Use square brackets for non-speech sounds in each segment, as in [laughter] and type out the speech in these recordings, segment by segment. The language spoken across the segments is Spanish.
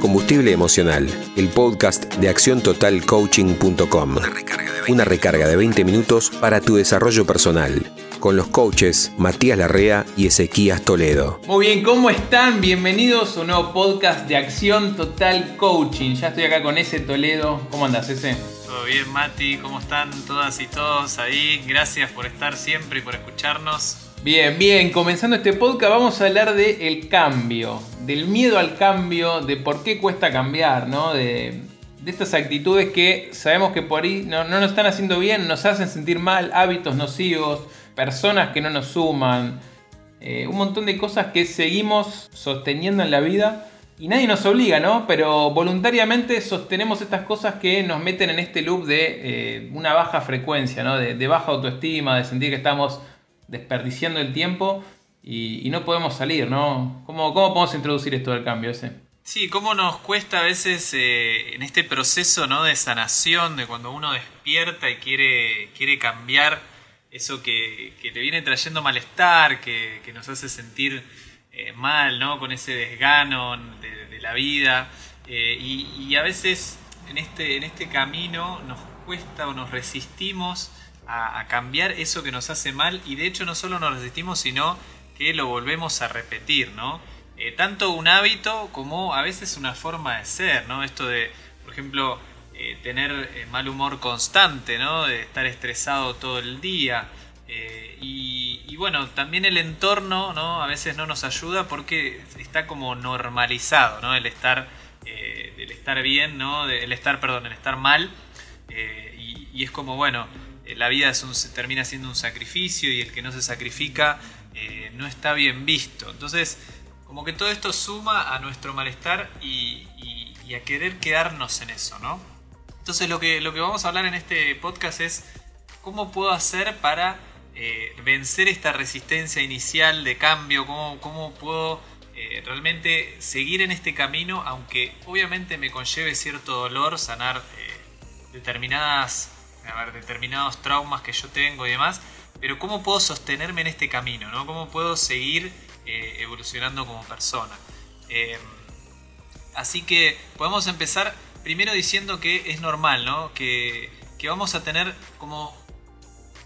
Combustible Emocional, el podcast de acciontotalcoaching.com. Una recarga de 20 minutos para tu desarrollo personal, con los coaches Matías Larrea y Ezequías Toledo. Muy bien, ¿cómo están? Bienvenidos a un nuevo podcast de Acción Total Coaching. Ya estoy acá con ese Toledo. ¿Cómo andas, ese? Todo bien, Mati, ¿cómo están todas y todos ahí? Gracias por estar siempre y por escucharnos. Bien, bien, comenzando este podcast vamos a hablar de el cambio, del miedo al cambio, de por qué cuesta cambiar, ¿no? De, estas actitudes que sabemos que por ahí no, nos están haciendo bien, nos hacen sentir mal, hábitos nocivos, personas que no nos suman, eh, un montón de cosas que seguimos sosteniendo en la vida y nadie nos obliga, ¿no? Pero voluntariamente sostenemos estas cosas que nos meten en este loop de eh, una baja frecuencia, ¿no? De, de baja autoestima, de sentir que estamos desperdiciando el tiempo y, no podemos salir, ¿no? ¿Cómo, ¿Cómo, podemos introducir esto del cambio ese? Sí, cómo nos cuesta a veces eh, en este proceso ¿no? de sanación, de cuando uno despierta y quiere, quiere cambiar eso que, que te viene trayendo malestar, que, que nos hace sentir eh, mal, ¿no? Con ese desgano de, la vida. Eh, y, y, a veces en este, en este camino nos cuesta o nos resistimos a, cambiar eso que nos hace mal y de hecho no solo nos resistimos, sino que lo volvemos a repetir, ¿no? Eh, tanto un hábito como a veces una forma de ser, ¿no? Esto de, por ejemplo, eh, tener eh, mal humor constante, ¿no? De estar estresado todo el día. Y, bueno, también el entorno, ¿no? A veces no nos ayuda porque está como normalizado, ¿no? El estar, el estar bien, ¿no? El estar, perdón, el estar mal. y es como, bueno, la vida termina siendo un sacrificio y el que no se sacrifica eh, no está bien visto. Entonces, como que todo esto suma a nuestro malestar y, a querer quedarnos en eso, ¿no? Entonces lo que, lo que vamos a hablar en este podcast es cómo puedo hacer para eh, vencer esta resistencia inicial de cambio, cómo, cómo puedo realmente seguir en este camino, aunque obviamente me conlleve cierto dolor sanar determinadas a determinados traumas que yo tengo y demás, pero cómo puedo sostenerme en este camino, ¿no? ¿Cómo puedo seguir eh, evolucionando como persona? Em, así que podemos empezar primero diciendo que es normal, ¿no? Que, vamos a tener como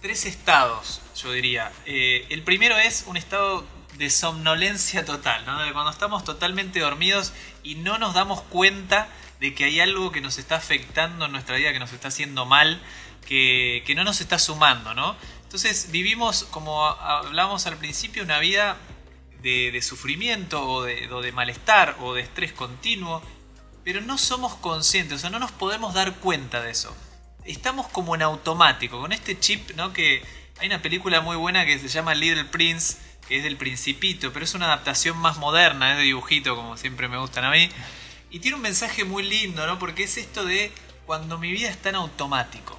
tres estados, yo diría. Eh, el primero es un estado de somnolencia total, ¿no? De cuando estamos totalmente dormidos y no nos damos cuenta de que hay algo que nos está afectando en nuestra vida, que nos está haciendo mal, que, no nos está sumando, ¿no? Entonces vivimos, como hablamos al principio, una vida de, sufrimiento o de, malestar o de estrés continuo, pero no somos conscientes, o sea, no nos podemos dar cuenta de eso. Estamos como en automático, con este chip, ¿no? Que hay una película muy buena que se llama Little Prince, que es del Principito, pero es una adaptación más moderna, es de dibujito, como siempre me gustan a mí. Y tiene un mensaje muy lindo, ¿no? Porque es esto de cuando mi vida está en automático.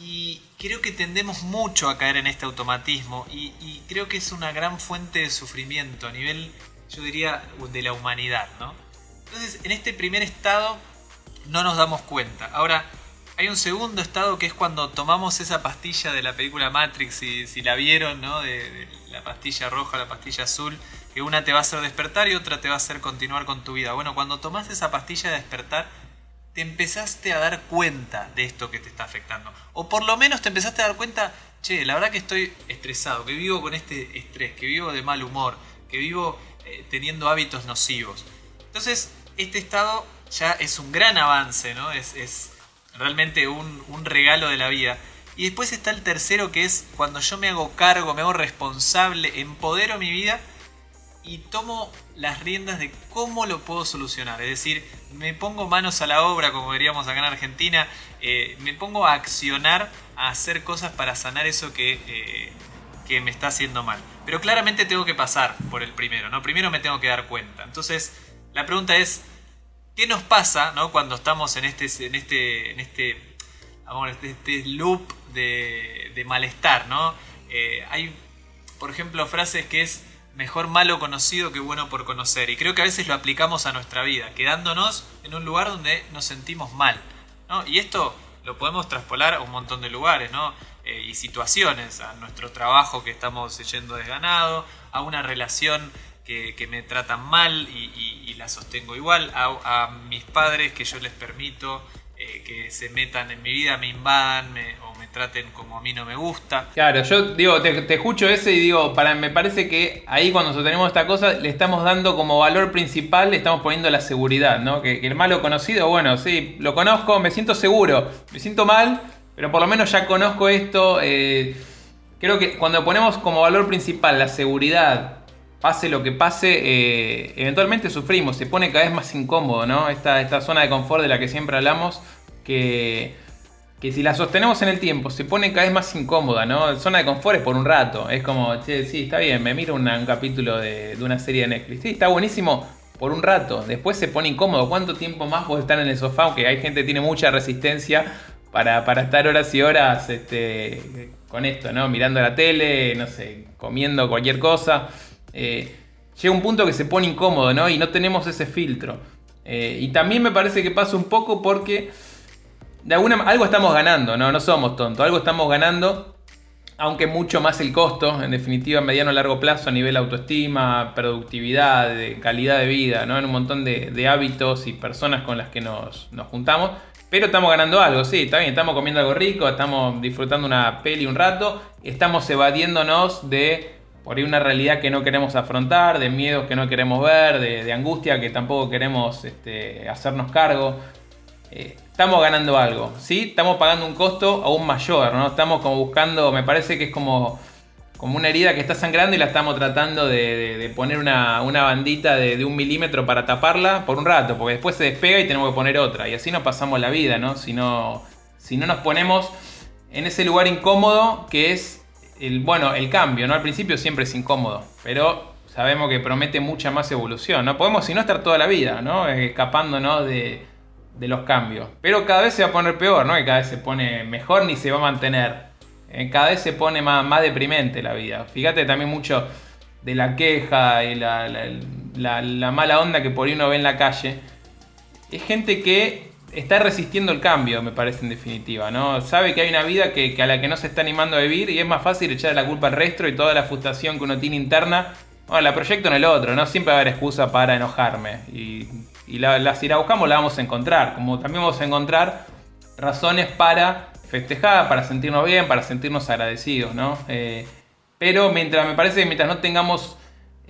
Y creo que tendemos mucho a caer en este automatismo y, creo que es una gran fuente de sufrimiento a nivel, yo diría, de la humanidad, ¿no? Entonces, en este primer estado no nos damos cuenta. Ahora, hay un segundo estado que es cuando tomamos esa pastilla de la película Matrix, si, si la vieron, ¿no? De, la pastilla roja, la pastilla azul, que una te va a hacer despertar y otra te va a hacer continuar con tu vida. Bueno, cuando tomas esa pastilla de despertar, te empezaste a dar cuenta de esto que te está afectando. O por lo menos te empezaste a dar cuenta, che, la verdad que estoy estresado, que vivo con este estrés, que vivo de mal humor, que vivo eh, teniendo hábitos nocivos. Entonces, este estado ya es un gran avance, ¿no? Es, realmente un, un regalo de la vida. Y después está el tercero que es cuando yo me hago cargo, me hago responsable, empodero mi vida y tomo las riendas de cómo lo puedo solucionar. Es decir, me pongo manos a la obra, como diríamos acá en Argentina, eh, me pongo a accionar, a hacer cosas para sanar eso que, eh, que me está haciendo mal. Pero claramente tengo que pasar por el primero, ¿no? Primero me tengo que dar cuenta. Entonces, la pregunta es, ¿qué nos pasa ¿no? cuando estamos en este, en este, en este, este, este loop de, de malestar, ¿no? Eh, hay, por ejemplo, frases que es mejor malo conocido que bueno por conocer. Y creo que a veces lo aplicamos a nuestra vida, quedándonos en un lugar donde nos sentimos mal. Y esto lo podemos traspolar a un montón de lugares. Eh, y situaciones, a nuestro trabajo que estamos yendo desganado, a una relación que, me tratan mal y, la sostengo igual. A, mis padres que yo les permito eh, que se metan en mi vida, me invadan o me traten como a mí no me gusta. Claro, yo digo, te, escucho ese y digo, me parece que ahí cuando sostenemos esta cosa le estamos dando como valor principal, le estamos poniendo la seguridad, ¿no? Que, el malo conocido, bueno, sí, lo conozco, me siento seguro, me siento mal, pero por lo menos ya conozco esto. Eh, creo que cuando ponemos como valor principal la seguridad, pase lo que pase, eh, eventualmente sufrimos, se pone cada vez más incómodo, ¿no? Esta, esta zona de confort de la que siempre hablamos, que, que si la sostenemos en el tiempo, se pone cada vez más incómoda, ¿no? Zona de confort es por un rato, es como, che, sí, está bien, me miro un capítulo de, de, una serie de Netflix, sí, está buenísimo por un rato, después se pone incómodo, ¿cuánto tiempo más puedes estar en el sofá? Aunque hay gente que tiene mucha resistencia para, para estar horas y horas este, con esto, ¿no? Mirando la tele, no sé, comiendo cualquier cosa. Eh, llega un punto que se pone incómodo, ¿no? Y no tenemos ese filtro. Eh, y también me parece que pasa un poco porque de alguna algo estamos ganando, ¿no? No somos tontos, algo estamos ganando, aunque mucho más el costo, en definitiva, a mediano o largo plazo, a nivel autoestima, productividad, calidad de vida, ¿no? En un montón de, hábitos y personas con las que nos, nos juntamos. Pero estamos ganando algo, sí, está bien, estamos comiendo algo rico, estamos disfrutando una peli un rato, estamos evadiéndonos de por ahí una realidad que no queremos afrontar, de miedos que no queremos ver, de, angustia que tampoco queremos este, hacernos cargo. Eh, estamos ganando algo, ¿sí? Estamos pagando un costo aún mayor, ¿no? Estamos como buscando, me parece que es como, como una herida que está sangrando y la estamos tratando de, poner una, bandita de, un milímetro para taparla por un rato, porque después se despega y tenemos que poner otra. Y así nos pasamos la vida, ¿no? Si no, si no nos ponemos en ese lugar incómodo que es el, bueno, el cambio, ¿no? Al principio siempre es incómodo, pero sabemos que promete mucha más evolución, ¿no? Podemos, si no, estar toda la vida, ¿no? Escapándonos de, los cambios. Pero cada vez se va a poner peor, ¿no? Que cada vez se pone mejor ni se va a mantener. Eh, cada vez se pone más, deprimente la vida. Fíjate también mucho de la queja y la, la mala onda que por ahí uno ve en la calle. Es gente que está resistiendo el cambio, me parece en definitiva, ¿no? Sabe que hay una vida que, a la que no se está animando a vivir y es más fácil echar la culpa al resto y toda la frustración que uno tiene interna, bueno, la proyecto en el otro, ¿no? Siempre va a haber excusa para enojarme y, la, si la buscamos la vamos a encontrar, como también vamos a encontrar razones para festejar, para sentirnos bien, para sentirnos agradecidos, ¿no? Eh, pero mientras me parece que mientras no tengamos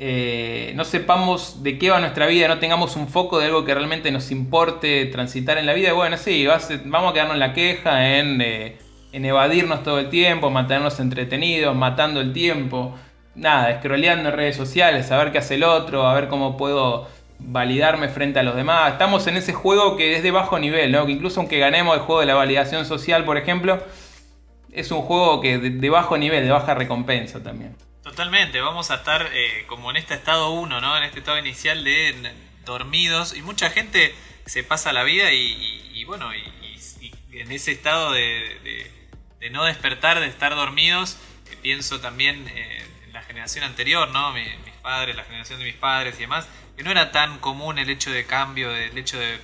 eh, no sepamos de qué va nuestra vida, no tengamos un foco de algo que realmente nos importe transitar en la vida, bueno, sí, vamos a quedarnos en la queja, eh, en, evadirnos todo el tiempo, mantenernos entretenidos, matando el tiempo, nada, scrolleando en redes sociales, a ver qué hace el otro, a ver cómo puedo validarme frente a los demás. Estamos en ese juego que es de bajo nivel, ¿no? que incluso aunque ganemos el juego de la validación social, por ejemplo, es un juego que de bajo nivel, de baja recompensa también. Totalmente, vamos a estar eh, como en este estado 1, ¿no? En este estado inicial de dormidos y mucha gente se pasa la vida y, bueno, y, en ese estado de, no despertar, de estar dormidos, eh, pienso también eh, en la generación anterior, ¿no? mis padres, la generación de mis padres y demás, que no era tan común el hecho de cambio, el hecho de,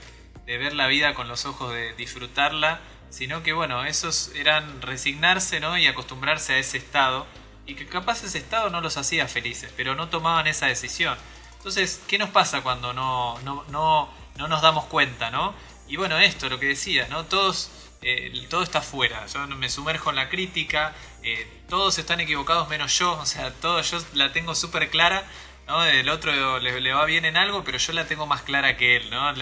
de ver la vida con los ojos de disfrutarla, sino que bueno, esos eran resignarse, ¿no? Y acostumbrarse a ese estado y que capaz ese estado no los hacía felices, pero no tomaban esa decisión. Entonces, ¿qué nos pasa cuando no, no, no, no nos damos cuenta, no? Y bueno, esto, lo que decía, ¿no? Todos, eh, todo está fuera. Yo me sumerjo en la crítica, eh, todos están equivocados menos yo, o sea, todo yo la tengo súper clara. ¿no? El otro le, va bien en algo, pero yo la tengo más clara que él, ¿no?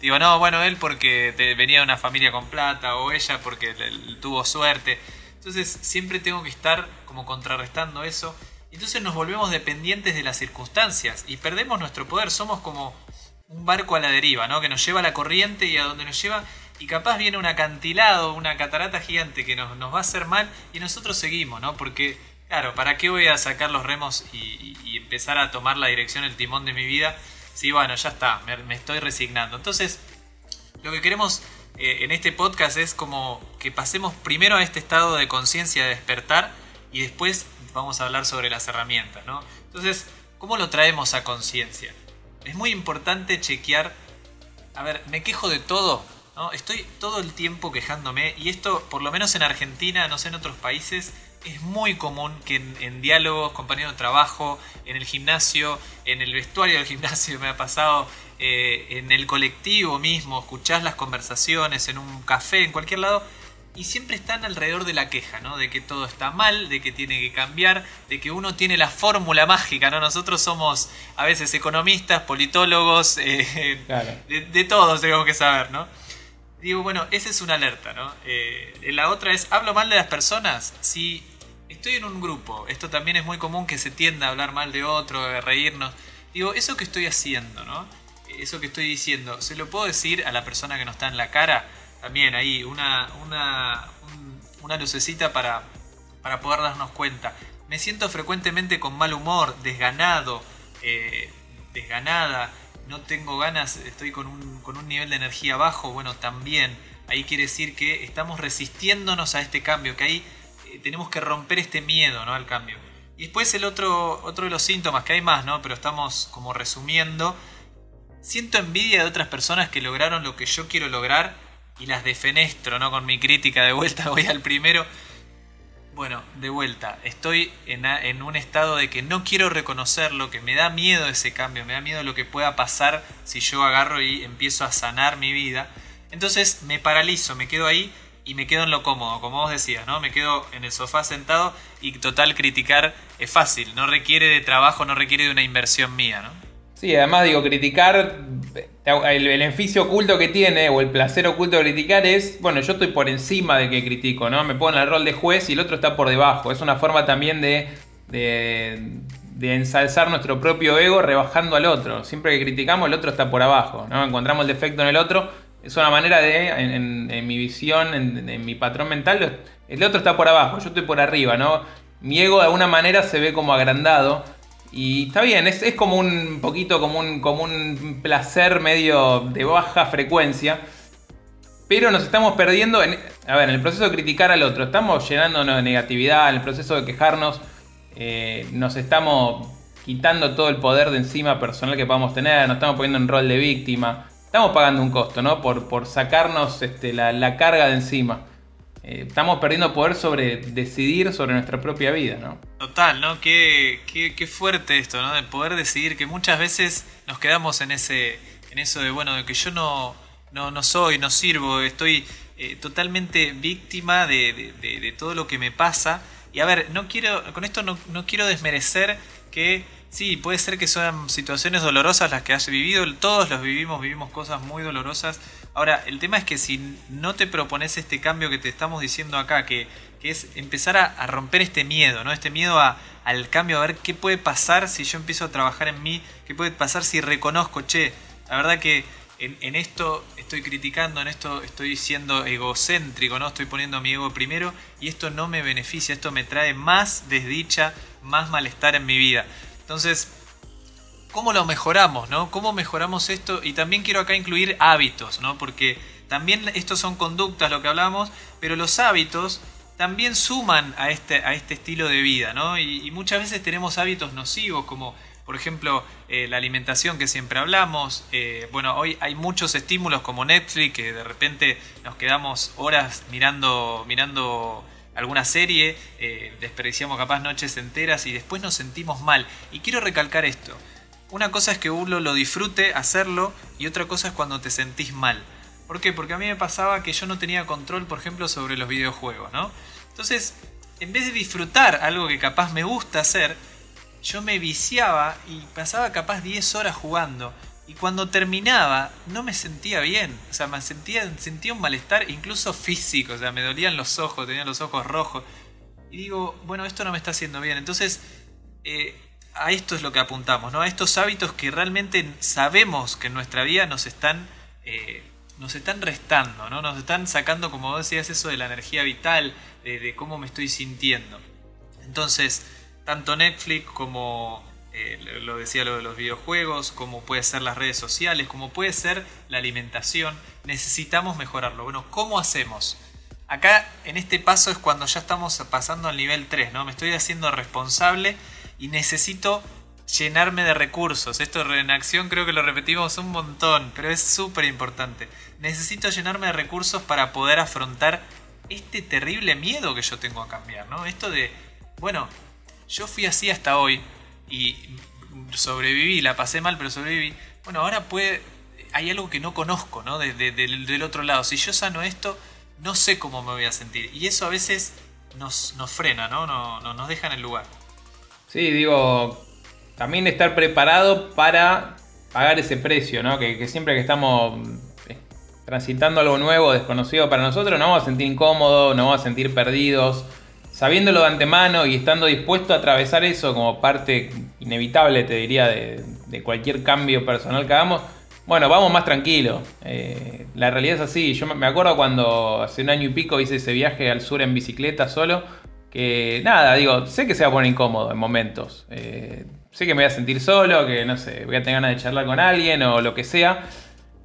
digo, no, bueno, él porque venía de una familia con plata, o ella porque tuvo suerte. Entonces siempre tengo que estar como contrarrestando eso. Entonces nos volvemos dependientes de las circunstancias y perdemos nuestro poder. Somos como un barco a la deriva, ¿no? Que nos lleva a la corriente y a donde nos lleva. Y capaz viene un acantilado, una catarata gigante que nos, va a hacer mal y nosotros seguimos, ¿no? Porque, claro, ¿para qué voy a sacar los remos y, empezar a tomar la dirección, el timón de mi vida? Si, bueno, ya está, me estoy resignando. Entonces, lo que queremos eh, en este podcast es como que pasemos primero a este estado de conciencia de despertar y después vamos a hablar sobre las herramientas, ¿no? Entonces, ¿cómo lo traemos a conciencia? Es muy importante chequear, a ver, me quejo de todo, ¿no? Estoy todo el tiempo quejándome y esto, por lo menos en Argentina, no sé en otros países, es muy común que en, diálogos, compañeros de trabajo, en el gimnasio, en el vestuario del gimnasio [laughs] me ha pasado, eh, en el colectivo mismo, escuchás las conversaciones, en un café, en cualquier lado, y siempre están alrededor de la queja, ¿no? De que todo está mal, de que tiene que cambiar, de que uno tiene la fórmula mágica, ¿no? Nosotros somos a veces economistas, politólogos, eh, de, de todos tenemos que saber, ¿no? Digo, bueno, esa es una alerta, ¿no? Eh, la otra es, ¿hablo mal de las personas? Si estoy en un grupo, esto también es muy común que se tienda a hablar mal de otro, de reírnos. Digo, eso que estoy haciendo, ¿no? Eso que estoy diciendo, ¿se lo puedo decir a la persona que no está en la cara? También ahí, una, una, una lucecita para, para poder darnos cuenta. Me siento frecuentemente con mal humor, desganado, eh, desganada, no tengo ganas, estoy con un, con un nivel de energía bajo, bueno, también ahí quiere decir que estamos resistiéndonos a este cambio, que eh, tenemos que romper este miedo ¿no? al cambio. Y después el otro, otro de los síntomas, que hay más, ¿no? pero estamos como resumiendo, siento envidia de otras personas que lograron lo que yo quiero lograr y las defenestro, ¿no? Con mi crítica de vuelta [laughs] voy al primero. Bueno, de vuelta, estoy en, un estado de que no quiero reconocerlo, que me da miedo ese cambio, me da miedo lo que pueda pasar si yo agarro y empiezo a sanar mi vida. Entonces me paralizo, me quedo ahí y me quedo en lo cómodo, como vos decías, ¿no? Me quedo en el sofá sentado y total criticar es fácil, no requiere de trabajo, no requiere de una inversión mía, ¿no? Sí, además digo, criticar, el beneficio oculto que tiene o el placer oculto de criticar es, bueno, yo estoy por encima de que critico, ¿no? Me pongo en el rol de juez y el otro está por debajo. Es una forma también de, de, ensalzar nuestro propio ego rebajando al otro. Siempre que criticamos, el otro está por abajo, ¿no? Encontramos el defecto en el otro. Es una manera de, en, mi visión, en, en mi patrón mental, el otro está por abajo, yo estoy por arriba, ¿no? Mi ego de alguna manera se ve como agrandado y está bien, es, como un poquito como un, como un placer medio de baja frecuencia. Pero nos estamos perdiendo en, a ver, en el proceso de criticar al otro. Estamos llenándonos de negatividad, en el proceso de quejarnos. Eh, nos estamos quitando todo el poder de encima personal que podamos tener. Nos estamos poniendo en rol de víctima. Estamos pagando un costo, ¿no? Por, por sacarnos este, la, la carga de encima. Eh, estamos perdiendo poder sobre decidir sobre nuestra propia vida, ¿no? Total, ¿no? Qué, qué, fuerte esto, ¿no? De poder decidir que muchas veces nos quedamos en ese en eso de, bueno, de que yo no, no, soy, no sirvo, estoy eh, totalmente víctima de, todo lo que me pasa. Y a ver, no quiero, con esto no, no quiero desmerecer que sí, puede ser que sean situaciones dolorosas las que has vivido, todos los vivimos, vivimos cosas muy dolorosas Ahora, el tema es que si no te propones este cambio que te estamos diciendo acá, que, es empezar a, romper este miedo, ¿no? Este miedo al cambio, a ver qué puede pasar si yo empiezo a trabajar en mí, qué puede pasar si reconozco, che, la verdad que en, esto estoy criticando, en esto estoy siendo egocéntrico, ¿no? Estoy poniendo mi ego primero y esto no me beneficia, esto me trae más desdicha, más malestar en mi vida. Entonces, cómo lo mejoramos, ¿no? ¿Cómo mejoramos esto? Y también quiero acá incluir hábitos, ¿no? Porque también estos son conductas, lo que hablamos, pero los hábitos también suman a este, a este estilo de vida, ¿no? Y, muchas veces tenemos hábitos nocivos, como por ejemplo eh, la alimentación que siempre hablamos. Eh, bueno, hoy hay muchos estímulos como Netflix, que de repente nos quedamos horas mirando, mirando alguna serie, eh, desperdiciamos capaz noches enteras y después nos sentimos mal. Y quiero recalcar esto una cosa es que uno lo disfrute hacerlo y otra cosa es cuando te sentís mal. ¿Por qué? Porque a mí me pasaba que yo no tenía control, por ejemplo, sobre los videojuegos, ¿no? Entonces, en vez de disfrutar algo que capaz me gusta hacer, yo me viciaba y pasaba capaz 10 horas jugando. Y cuando terminaba, no me sentía bien. O sea, me sentía, sentía un malestar incluso físico. O sea, me dolían los ojos, tenía los ojos rojos. Y digo, bueno, esto no me está haciendo bien. Entonces, eh, a esto es lo que apuntamos, ¿no? A estos hábitos que realmente sabemos que en nuestra vida nos están, eh, nos están restando, ¿no? Nos están sacando, como decías, eso de la energía vital, de, cómo me estoy sintiendo. Entonces, tanto Netflix como eh, lo decía lo de los videojuegos, como puede ser las redes sociales, como puede ser la alimentación, necesitamos mejorarlo. Bueno, ¿cómo hacemos? Acá en este paso es cuando ya estamos pasando al nivel 3, ¿no? Me estoy haciendo responsable y necesito llenarme de recursos. Esto en acción creo que lo repetimos un montón, pero es súper importante. Necesito llenarme de recursos para poder afrontar este terrible miedo que yo tengo a cambiar, ¿no? Esto de, bueno, yo fui así hasta hoy y sobreviví, la pasé mal, pero sobreviví. Bueno, ahora puede, hay algo que no conozco, ¿no? del otro lado. Si yo sano esto, no sé cómo me voy a sentir. Y eso a veces nos, nos frena, ¿no? No, no nos deja en el lugar. Sí, digo, también estar preparado para pagar ese precio, ¿no? Que, siempre que estamos eh, transitando algo nuevo, desconocido para nosotros, nos vamos a sentir incómodos, nos vamos a sentir perdidos. Sabiéndolo de antemano y estando dispuesto a atravesar eso como parte inevitable, te diría, de, cualquier cambio personal que hagamos, bueno, vamos más tranquilos. Eh, la realidad es así. Yo me acuerdo cuando hace un año y pico hice ese viaje al sur en bicicleta solo. Que nada, digo, sé que se va a poner incómodo en momentos. Eh, sé que me voy a sentir solo, que no sé, voy a tener ganas de charlar con alguien o lo que sea.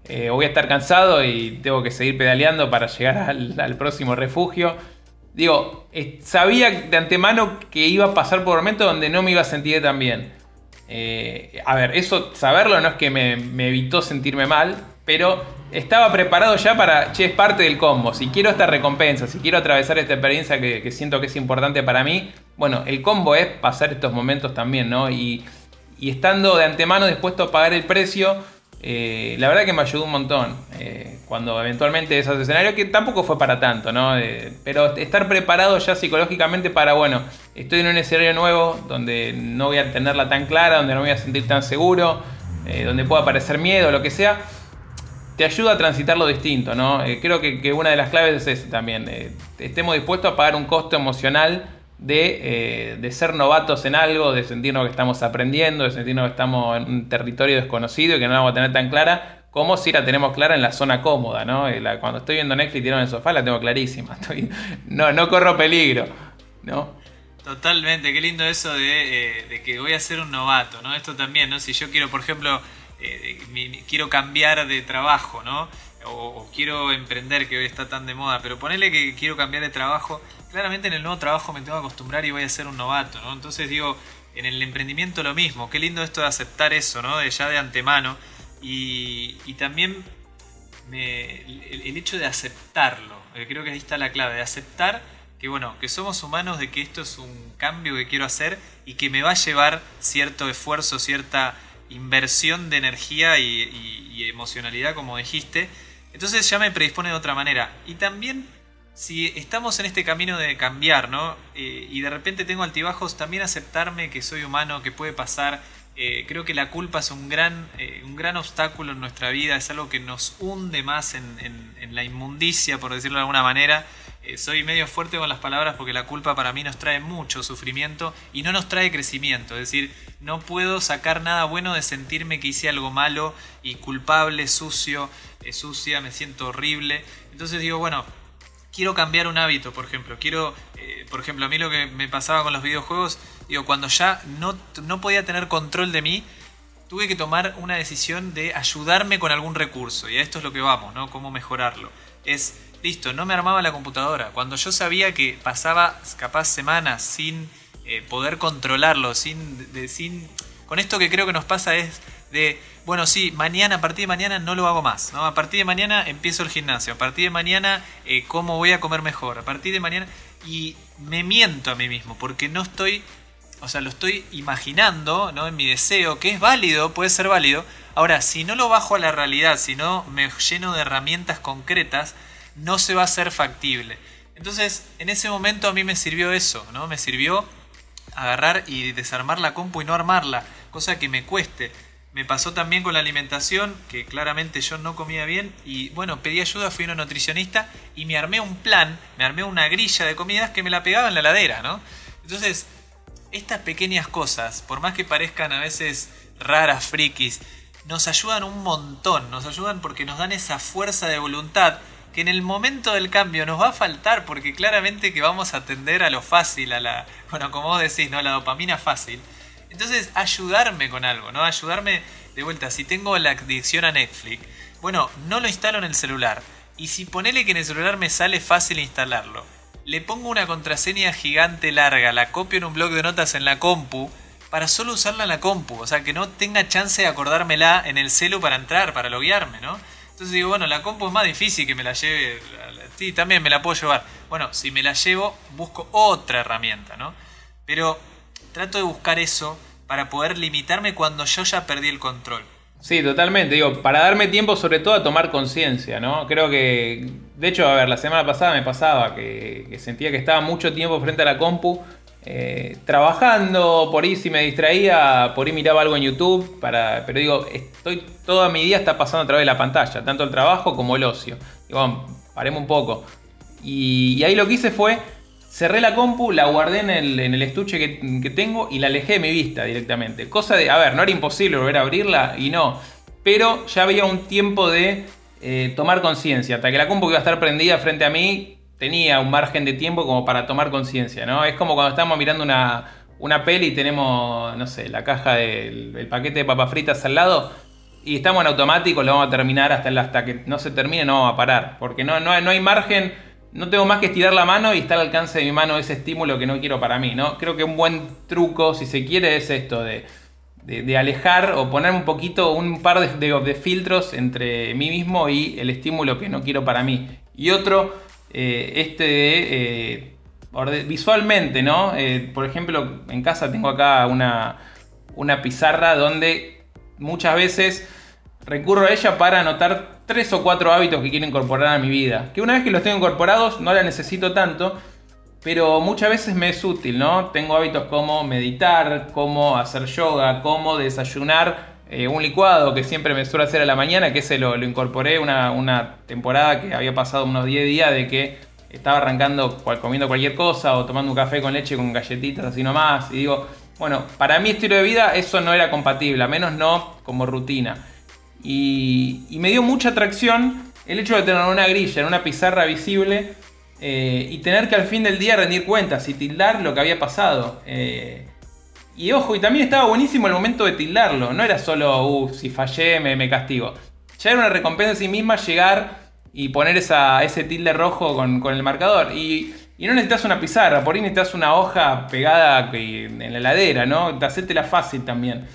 Eh, voy a estar cansado y tengo que seguir pedaleando para llegar al, próximo refugio. Digo, sabía de antemano que iba a pasar por momentos donde no me iba a sentir tan bien. Eh, a ver, eso saberlo no es que me, evitó sentirme mal, pero estaba preparado ya para, che, es parte del combo. Si quiero esta recompensa, si quiero atravesar esta experiencia que siento que es importante para mí, bueno, el combo es pasar estos momentos también, ¿no? Y, estando de antemano dispuesto a pagar el precio, eh, la verdad que me ayudó un montón. Eh, cuando eventualmente esos escenarios, que tampoco fue para tanto, ¿no? Eh, pero estar preparado ya psicológicamente para, bueno, estoy en un escenario nuevo donde no voy a tenerla tan clara, donde no me voy a sentir tan seguro, donde pueda aparecer miedo, lo que sea te ayuda a transitarlo distinto, ¿no? creo que, una de las claves es ese también. estemos dispuestos a pagar un costo emocional eh, de, ser novatos en algo, de sentirnos que estamos aprendiendo, de sentirnos que estamos en un territorio desconocido y que no la vamos a tener tan clara, como si la tenemos clara en la zona cómoda, ¿no? Eh, cuando estoy viendo Netflix tirado en el sofá la tengo clarísima, [laughs] no, no corro peligro, ¿no? Totalmente, qué lindo eso eh, de, que voy a ser un novato, ¿no? Esto también, ¿no? Si yo quiero, por ejemplo, quiero cambiar de trabajo, ¿no? O, quiero emprender, que hoy está tan de moda, pero ponele que quiero cambiar de trabajo, claramente en el nuevo trabajo me tengo que acostumbrar y voy a ser un novato, ¿no? Entonces digo, en el emprendimiento lo mismo, qué lindo esto de aceptar eso, ¿no? De ya de antemano. Y, también el, hecho de aceptarlo, eh, creo que ahí está la clave, de aceptar que bueno, que somos humanos, de que esto es un cambio que quiero hacer y que me va a llevar cierto esfuerzo, cierta inversión de energía y emocionalidad, como dijiste. Entonces ya me predispone de otra manera. Y también si estamos en este camino de cambiar, ¿no? Eh, y de repente tengo altibajos, también aceptarme que soy humano, que puede pasar. Eh, creo que la culpa es un gran, eh, un gran obstáculo en nuestra vida, es algo que nos hunde más en, la inmundicia, por decirlo de alguna manera. soy medio fuerte con las palabras porque la culpa para mí nos trae mucho sufrimiento y no nos trae crecimiento. Es decir, no puedo sacar nada bueno de sentirme que hice algo malo y culpable, sucio, sucia, me siento horrible. Entonces digo, bueno, quiero cambiar un hábito, por ejemplo. Quiero, eh, por ejemplo, a mí lo que me pasaba con los videojuegos, digo, cuando ya no, no podía tener control de mí, tuve que tomar una decisión de ayudarme con algún recurso. Y a esto es lo que vamos, ¿no? Cómo mejorarlo. Es, listo, no me armaba la computadora. Cuando yo sabía que pasaba capaz semanas sin eh, poder controlarlo, sin, sin... Con esto que creo que nos pasa es de bueno, sí, mañana, a partir de mañana no lo hago más, ¿no? A partir de mañana empiezo el gimnasio, a partir de mañana eh, cómo voy a comer mejor, a partir de mañana... Y me miento a mí mismo, porque no estoy, o sea, lo estoy imaginando, ¿no? En mi deseo, que es válido, puede ser válido. Ahora, si no lo bajo a la realidad, si no me lleno de herramientas concretas, no se va a hacer factible. Entonces, en ese momento a mí me sirvió eso, ¿no? Me sirvió agarrar y desarmar la compu y no armarla, cosa que me cueste. Me pasó también con la alimentación, que claramente yo no comía bien y bueno, pedí ayuda, fui a una nutricionista y me armé un plan, me armé una grilla de comidas que me la pegaba en la ladera, ¿no? Entonces, estas pequeñas cosas, por más que parezcan a veces raras, frikis, nos ayudan un montón, nos ayudan porque nos dan esa fuerza de voluntad que en el momento del cambio nos va a faltar porque claramente que vamos a atender a lo fácil, a la, bueno, como vos decís, ¿no? La dopamina fácil. Entonces, ayudarme con algo, ¿no? Ayudarme de vuelta. Si tengo la adicción a Netflix, bueno, no lo instalo en el celular. Y si ponele que en el celular me sale fácil instalarlo, le pongo una contraseña gigante larga, la copio en un blog de notas en la compu, para solo usarla en la compu. O sea, que no tenga chance de acordármela en el celu para entrar, para loguearme, ¿no? Entonces digo, bueno, la compu es más difícil que me la lleve. Sí, también me la puedo llevar. Bueno, si me la llevo, busco otra herramienta, ¿no? Pero trato de buscar eso para poder limitarme cuando yo ya perdí el control. Sí, totalmente. Digo, para darme tiempo sobre todo a tomar conciencia, ¿no? Creo que, de hecho, a ver, la semana pasada me pasaba que, sentía que estaba mucho tiempo frente a la compu, eh, trabajando, por ahí si me distraía, por ahí miraba algo en YouTube, para, pero digo, estoy, toda mi día está pasando a través de la pantalla, tanto el trabajo como el ocio. Digo, paremos un poco. y ahí lo que hice fue Cerré la compu, la guardé en el, estuche que, tengo y la alejé de mi vista directamente. Cosa de, a ver, no era imposible volver a abrirla y no. Pero ya había un tiempo de eh, tomar conciencia. Hasta que la compu iba a estar prendida frente a mí, tenía un margen de tiempo como para tomar conciencia, ¿no? Es como cuando estamos mirando una, una peli y tenemos, no sé, la caja del paquete de papas fritas al lado y estamos en automático, lo vamos a terminar hasta, hasta que no se termine, no vamos a parar. Porque no, no, no hay margen no tengo más que estirar la mano y está al alcance de mi mano ese estímulo que no quiero para mí, ¿no? Creo que un buen truco, si se quiere, es esto de, alejar o poner un poquito, un par de, filtros entre mí mismo y el estímulo que no quiero para mí. Y otro, eh, este de eh, visualmente, ¿no? Eh, por ejemplo, en casa tengo acá una, una pizarra donde muchas veces recurro a ella para anotar tres o cuatro hábitos que quiero incorporar a mi vida. Que una vez que los tengo incorporados no la necesito tanto, pero muchas veces me es útil, ¿no? Tengo hábitos como meditar, como hacer yoga, como desayunar eh, un licuado que siempre me suelo hacer a la mañana, que ese lo, incorporé una, una, temporada que había pasado unos 10 días de que estaba arrancando comiendo cualquier cosa o tomando un café con leche con galletitas así nomás. Y digo, bueno, para mi estilo de vida eso no era compatible, a menos no como rutina. Y, me dio mucha atracción el hecho de tener una grilla en una pizarra visible eh, y tener que al fin del día rendir cuentas y tildar lo que había pasado. Eh, y ojo, y también estaba buenísimo el momento de tildarlo. No era solo, uh, si fallé, me, castigo. Ya era una recompensa en sí misma llegar y poner ese tilde rojo con, el marcador. Y, no necesitas una pizarra, por ahí necesitas una hoja pegada en la heladera, ¿no? la fácil también.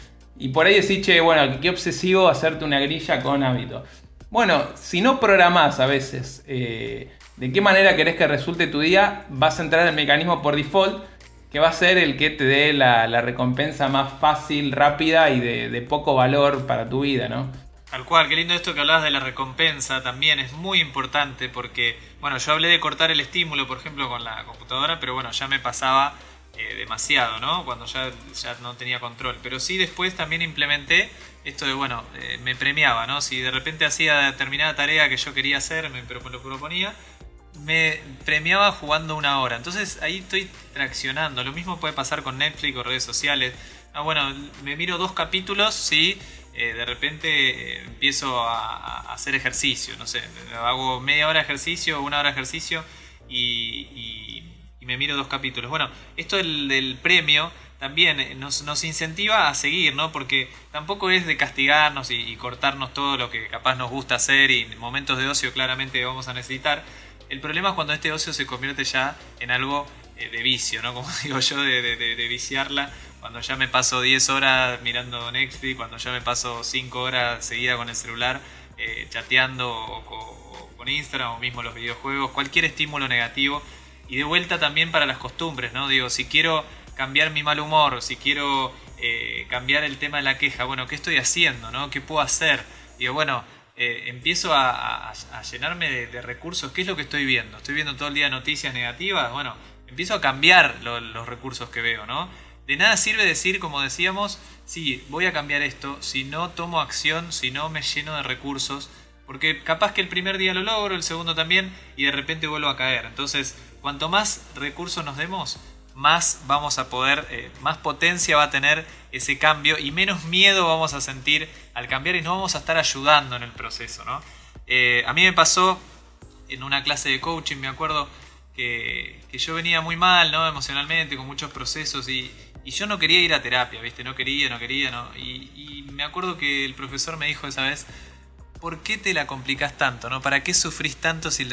Y por ahí decís, che, bueno, qué obsesivo hacerte una grilla con hábito. Bueno, si no programás a veces eh, de qué manera querés que resulte tu día, vas a entrar en el mecanismo por default, que va a ser el que te dé la, recompensa más fácil, rápida y de, poco valor para tu vida, ¿no? Tal cual, qué lindo esto que hablabas de la recompensa también es muy importante porque, bueno, yo hablé de cortar el estímulo, por ejemplo, con la computadora, pero bueno, ya me pasaba eh, demasiado, ¿no? Cuando ya, ya no tenía control. Pero sí después también implementé esto de, bueno, eh, me premiaba, ¿no? Si de repente hacía determinada tarea que yo quería hacer, me lo proponía, me premiaba jugando una hora. Entonces ahí estoy traccionando. Lo mismo puede pasar con Netflix o redes sociales. Ah, bueno, me miro dos capítulos, sí. Eh, de repente empiezo a, hacer ejercicio, no sé, hago media hora de ejercicio, una hora de ejercicio y me miro dos capítulos. Bueno, esto del, premio también nos, nos, incentiva a seguir, ¿no? Porque tampoco es de castigarnos y, cortarnos todo lo que capaz nos gusta hacer y momentos de ocio claramente vamos a necesitar. El problema es cuando este ocio se convierte ya en algo eh, de vicio, ¿no? Como [laughs] digo yo, de, viciarla. Cuando ya me paso 10 horas mirando Netflix, cuando ya me paso 5 horas seguida con el celular, eh, chateando o con Instagram o mismo los videojuegos, cualquier estímulo negativo y de vuelta también para las costumbres, ¿no? Digo, si quiero cambiar mi mal humor, si quiero eh, cambiar el tema de la queja, bueno, ¿qué estoy haciendo, no? ¿Qué puedo hacer? Digo, bueno, eh, empiezo a, llenarme de, recursos. ¿Qué es lo que estoy viendo? ¿Estoy viendo todo el día noticias negativas? Bueno, empiezo a cambiar los recursos que veo, ¿no? De nada sirve decir, como decíamos, sí, voy a cambiar esto, si no tomo acción, si no me lleno de recursos, porque capaz que el primer día lo logro, el segundo también, y de repente vuelvo a caer. Entonces, cuanto más recursos nos demos, más vamos a poder, eh, más potencia va a tener ese cambio y menos miedo vamos a sentir al cambiar y nos vamos a estar ayudando en el proceso. ¿no? Eh, a mí me pasó en una clase de coaching, me acuerdo que, yo venía muy mal ¿no? emocionalmente, con muchos procesos y, yo no quería ir a terapia, ¿viste? No quería, no quería, no. Y, y me acuerdo que el profesor me dijo esa vez, ¿por qué te la complicas tanto? ¿no? ¿Para qué sufrís tanto si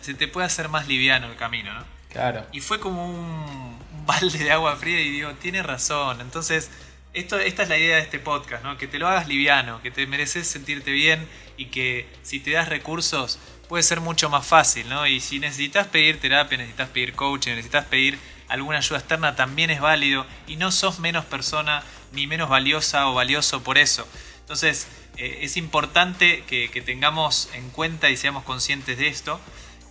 se te puede hacer más liviano el camino? ¿no? Claro. Y fue como un, balde de agua fría y digo, tiene razón. Entonces esto, esta es la idea de este podcast, ¿no? Que te lo hagas liviano, que te mereces sentirte bien y que si te das recursos puede ser mucho más fácil, ¿no? Y si necesitas pedir terapia, necesitas pedir coaching, necesitas pedir alguna ayuda externa, también es válido y no sos menos persona ni menos valiosa o valioso por eso. Entonces, eh, es importante que, tengamos en cuenta y seamos conscientes de esto.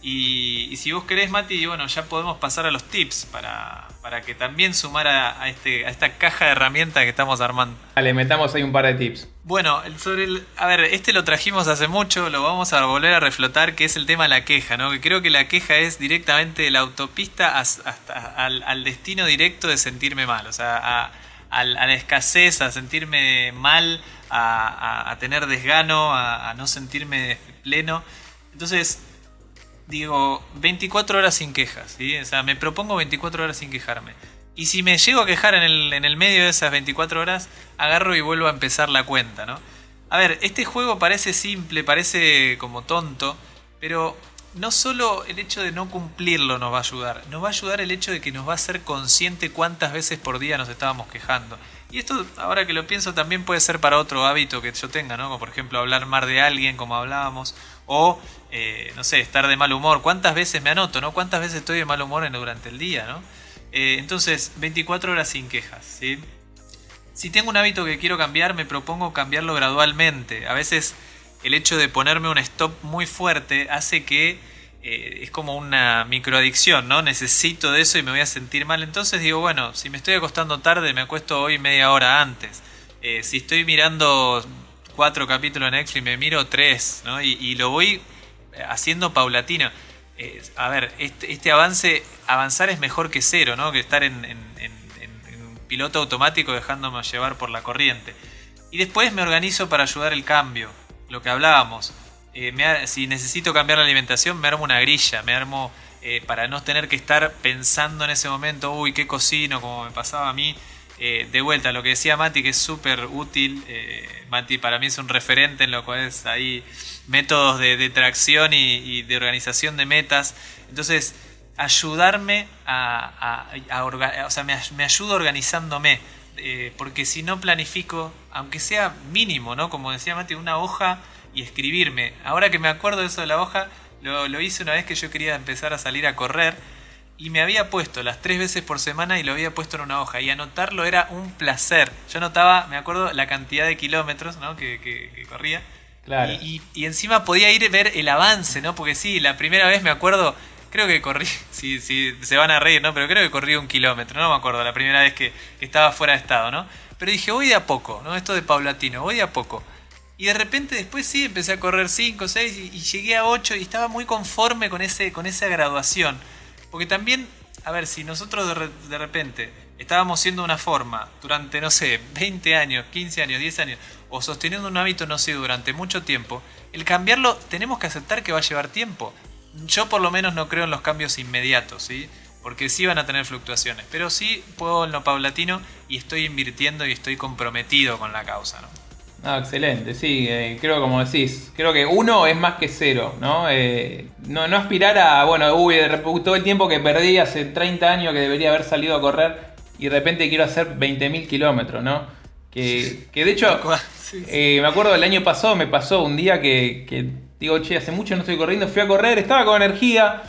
Y, si vos querés, Mati, bueno, ya podemos pasar a los tips para, para que también sumara a, este, a esta caja de herramientas que estamos armando. Dale, metamos ahí un par de tips. Bueno, sobre el, a ver, este lo trajimos hace mucho, lo vamos a volver a reflotar, que es el tema de la queja, ¿no? Que creo que la queja es directamente la autopista hasta, al, destino directo de sentirme mal, o sea, a, a la escasez, a sentirme mal, a, tener desgano, a, no sentirme pleno. Entonces, digo, 24 horas sin quejas. O sea, me propongo 24 horas sin quejarme. Y si me llego a quejar en el, en el medio de esas 24 horas, agarro y vuelvo a empezar la cuenta, ¿no? A ver, este juego parece simple, parece como tonto, pero no solo el hecho de no cumplirlo nos va a ayudar, nos va a ayudar el hecho de que nos va a hacer consciente cuántas veces por día nos estábamos quejando. Y esto, ahora que lo pienso, también puede ser para otro hábito que yo tenga, ¿no? Como por ejemplo hablar mal de alguien, como hablábamos, o, eh, no sé, estar de mal humor. ¿Cuántas veces me anoto, ¿no? ¿Cuántas veces estoy de mal humor durante el día, ¿no? Eh, entonces, 24 horas sin quejas, ¿sí? Si tengo un hábito que quiero cambiar, me propongo cambiarlo gradualmente. A veces el hecho de ponerme un stop muy fuerte hace que eh, es como una microadicción, ¿no? Necesito de eso y me voy a sentir mal. Entonces digo, bueno, si me estoy acostando tarde, me acuesto hoy media hora antes. Eh, si estoy mirando cuatro capítulos en Netflix, me miro tres, ¿no? Y, lo voy haciendo paulatino. Eh, a ver, este, este, avance, avanzar es mejor que cero, ¿no? Que estar en, en piloto automático dejándome llevar por la corriente. Y después me organizo para ayudar el cambio lo que hablábamos. Eh, si necesito cambiar la alimentación, me armo una grilla, me armo eh, para no tener que estar pensando en ese momento, uy, qué cocino, como me pasaba a mí. Eh, de vuelta, lo que decía Mati, que es súper útil. Mati para mí es un referente en lo que es ahí métodos de, tracción y, de organización de metas. Entonces, ayudarme a, o sea, me, me organizándome eh, porque si no planifico, aunque sea mínimo, ¿no? Como decía Mati, una hoja y escribirme. Ahora que me acuerdo de eso de la hoja, lo, hice una vez que yo quería empezar a salir a correr y me había puesto las tres veces por semana y lo había puesto en una hoja y anotarlo era un placer. Yo anotaba, me acuerdo, la cantidad de kilómetros ¿no? que, corría. Y, y, encima podía ir a ver el avance, ¿no? Porque sí, la primera vez me acuerdo, creo que corrí, [laughs] si, se van a reír, ¿no? Pero creo que corrí un kilómetro, no me acuerdo, la primera vez que, estaba fuera de estado, ¿no? Pero dije, voy de a poco, ¿no? Esto de paulatino, voy de a poco. Y de repente después sí, empecé a correr 5, 6 y, llegué a 8 y estaba muy conforme con, ese, con esa graduación. Porque también, a ver, si nosotros de, de repente estábamos siendo una forma durante, no sé, 20 años, 15 años, 10 años, o sosteniendo un hábito, no sé, durante mucho tiempo, el cambiarlo tenemos que aceptar que va a llevar tiempo yo por lo menos no creo en los cambios inmediatos, ¿sí? Porque sí van a tener fluctuaciones, pero sí puedo en lo paulatino y estoy invirtiendo y estoy comprometido con la causa, ¿no? Ah, excelente, sí, eh, creo como decís, creo que uno es más que cero, ¿no? Eh, no, no aspirar a, bueno, uy, todo el tiempo que perdí hace 30 años que debería haber salido a correr y de repente quiero hacer 20.000 kilómetros, ¿no? Que, [laughs] que de hecho, eh, me acuerdo el año pasado me pasó un día que, que Digo, che, hace mucho no estoy corriendo, fui a correr, estaba con energía,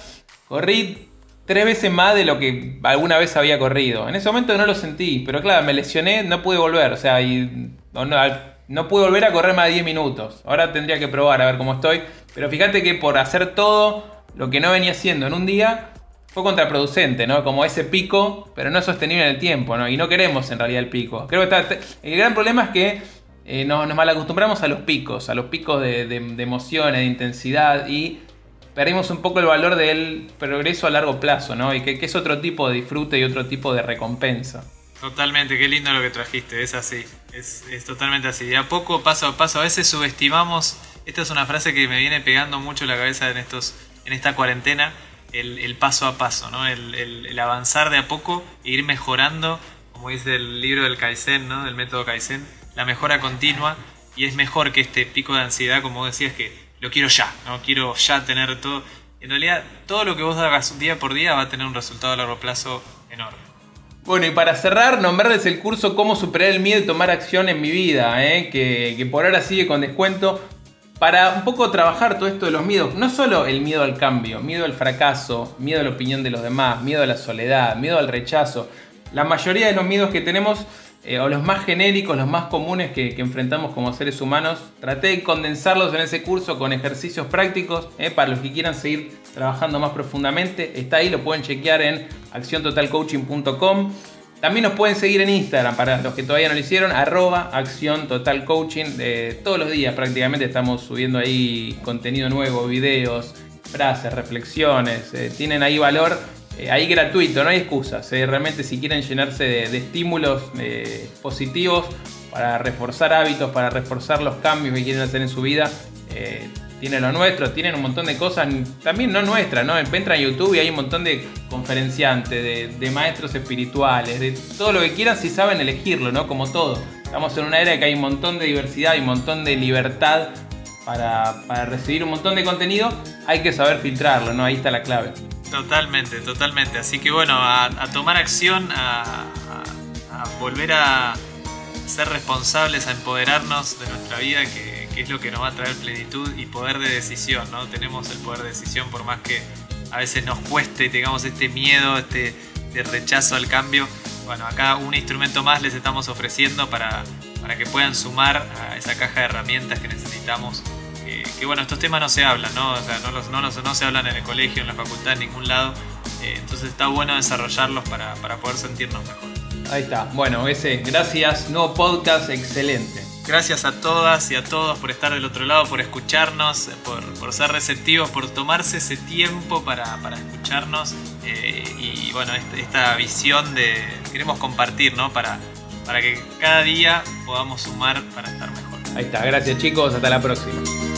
corrí tres veces más de lo que alguna vez había corrido. En ese momento no lo sentí, pero claro, me lesioné, no pude volver, o sea, y no, pude volver a correr más de 10 minutos. Ahora tendría que probar a ver cómo estoy, pero fíjate que por hacer todo lo que no venía haciendo en un día, fue contraproducente, ¿no? Como ese pico, pero no es sostenible en el tiempo, ¿no? Y no queremos en realidad el pico. Creo que está, el gran problema es que eh, nos, nos malacostumbramos a los picos, a los picos de, de, emociones, de intensidad y perdimos un poco el valor del progreso a largo plazo, ¿no? Y que, es otro tipo de disfrute y otro tipo de recompensa. Totalmente, qué lindo lo que trajiste, es así, es, totalmente así. De a poco, paso a paso, a veces subestimamos, esta es una frase que me viene pegando mucho la cabeza en, estos, en esta cuarentena, el, paso a paso, ¿no? El, el, avanzar de a poco e ir mejorando, como dice el libro del Kaizen, ¿no? Del método Kaizen, la mejora continua y es mejor que este pico de ansiedad, como decías, que lo quiero ya, no quiero ya tener todo. En realidad, todo lo que vos hagas día por día va a tener un resultado a largo plazo enorme. Bueno, y para cerrar, nombrarles el curso Cómo superar el miedo y tomar acción en mi vida, ¿eh? que, que por ahora sigue con descuento para un poco trabajar todo esto de los miedos. No solo el miedo al cambio, miedo al fracaso, miedo a la opinión de los demás, miedo a la soledad, miedo al rechazo. La mayoría de los miedos que tenemos eh, o los más genéricos, los más comunes que, enfrentamos como seres humanos. Traté de condensarlos en ese curso con ejercicios prácticos eh, para los que quieran seguir trabajando más profundamente. Está ahí, lo pueden chequear en acciontotalcoaching.com. También nos pueden seguir en Instagram para los que todavía no lo hicieron, arroba acción total coaching. Eh, todos los días prácticamente estamos subiendo ahí contenido nuevo, videos, frases, reflexiones. tienen ahí valor eh, ahí gratuito, no hay excusas. Eh. Realmente si quieren llenarse de, estímulos eh, positivos para reforzar hábitos, para reforzar los cambios que quieren hacer en su vida, tienen lo nuestro, tienen un montón de cosas, también no nuestras, ¿no? Entran a YouTube y hay un montón de conferenciantes, de, maestros espirituales, de todo lo que quieran si saben elegirlo, ¿no? Como todo. Estamos en una era que hay un montón de diversidad y un montón de libertad para, para recibir un montón de contenido, hay que saber filtrarlo, ¿no? Ahí está la clave. Totalmente, totalmente. Así que bueno, a, tomar acción, a, volver a ser responsables, a empoderarnos de nuestra vida, que, es lo que nos va a traer plenitud y poder de decisión, ¿no? Tenemos el poder de decisión por más que a veces nos cueste y tengamos este miedo, este de rechazo al cambio. Bueno, acá un instrumento más les estamos ofreciendo para, para que puedan sumar a esa caja de herramientas que necesitamos que, bueno, estos temas no se hablan, ¿no? O sea, no, no, se hablan en el colegio, en la facultad, en ningún lado. Eh, entonces está bueno desarrollarlos para, poder sentirnos mejor. Ahí está. Bueno, ese, gracias. Nuevo podcast, excelente. Gracias a todas y a todos por estar del otro lado, por escucharnos, por, ser receptivos, por tomarse ese tiempo para, escucharnos. Eh, y bueno, esta, esta, visión de queremos compartir, ¿no? Para, para que cada día podamos sumar para estar mejor. Ahí está, gracias chicos, hasta la próxima.